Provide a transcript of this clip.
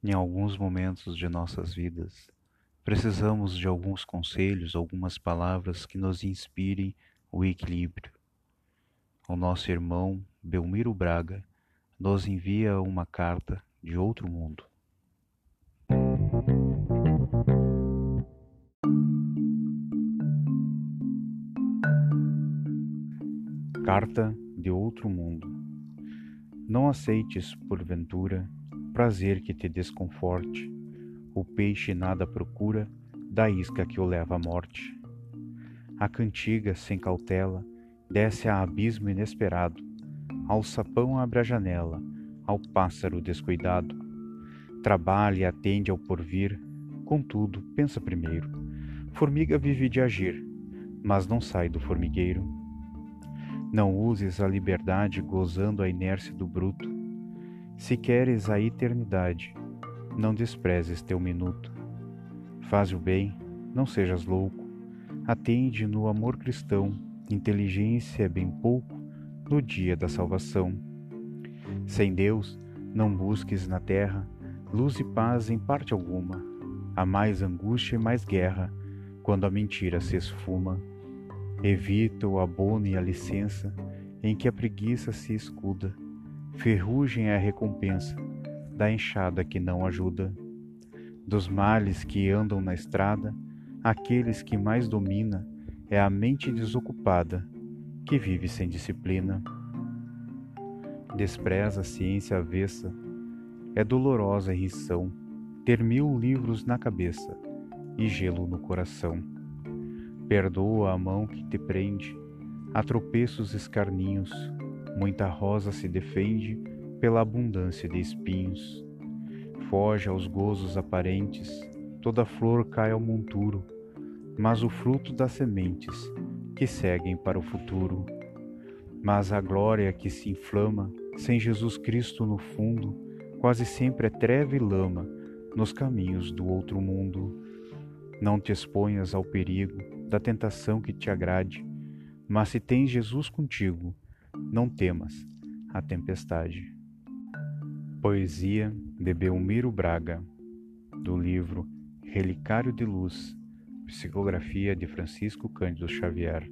Em alguns momentos de nossas vidas, precisamos de alguns conselhos, algumas palavras que nos inspirem o equilíbrio. O nosso irmão Belmiro Braga nos envia uma carta de outro mundo. Carta de outro mundo. Não aceites, porventura, prazer que te desconforte. O peixe nada procura da isca que o leva à morte. A cantiga, sem cautela, desce a abismo inesperado. Ao sapão abre a janela, ao pássaro descuidado. Trabalha e atende ao porvir, contudo, pensa primeiro. Formiga vive de agir, mas não sai do formigueiro. Não uses a liberdade gozando a inércia do bruto. Se queres a eternidade, não desprezes teu minuto. Faz o bem, não sejas louco. Atende no amor cristão, inteligência é bem pouco no dia da salvação. Sem Deus, não busques na terra luz e paz em parte alguma. Há mais angústia e mais guerra quando a mentira se esfuma. Evita o abono e a licença em que a preguiça se escuda. Ferrugem é a recompensa da enxada que não ajuda. Dos males que andam na estrada, aqueles que mais domina é a mente desocupada, que vive sem disciplina. Despreza a ciência avessa, é dolorosa a irrição ter mil livros na cabeça e gelo no coração. Perdoa a mão que te prende, a tropeços escarninhos, muita rosa se defende pela abundância de espinhos. Foge aos gozos aparentes, toda flor cai ao monturo, mas o fruto das sementes que seguem para o futuro. Mas a glória que se inflama, sem Jesus Cristo no fundo, quase sempre é treva e lama nos caminhos do outro mundo. Não te exponhas ao perigo, da tentação que te agrade, mas se tens Jesus contigo, não temas a tempestade. Poesia de Belmiro Braga, do livro Relicário de Luz, psicografia de Francisco Cândido Xavier.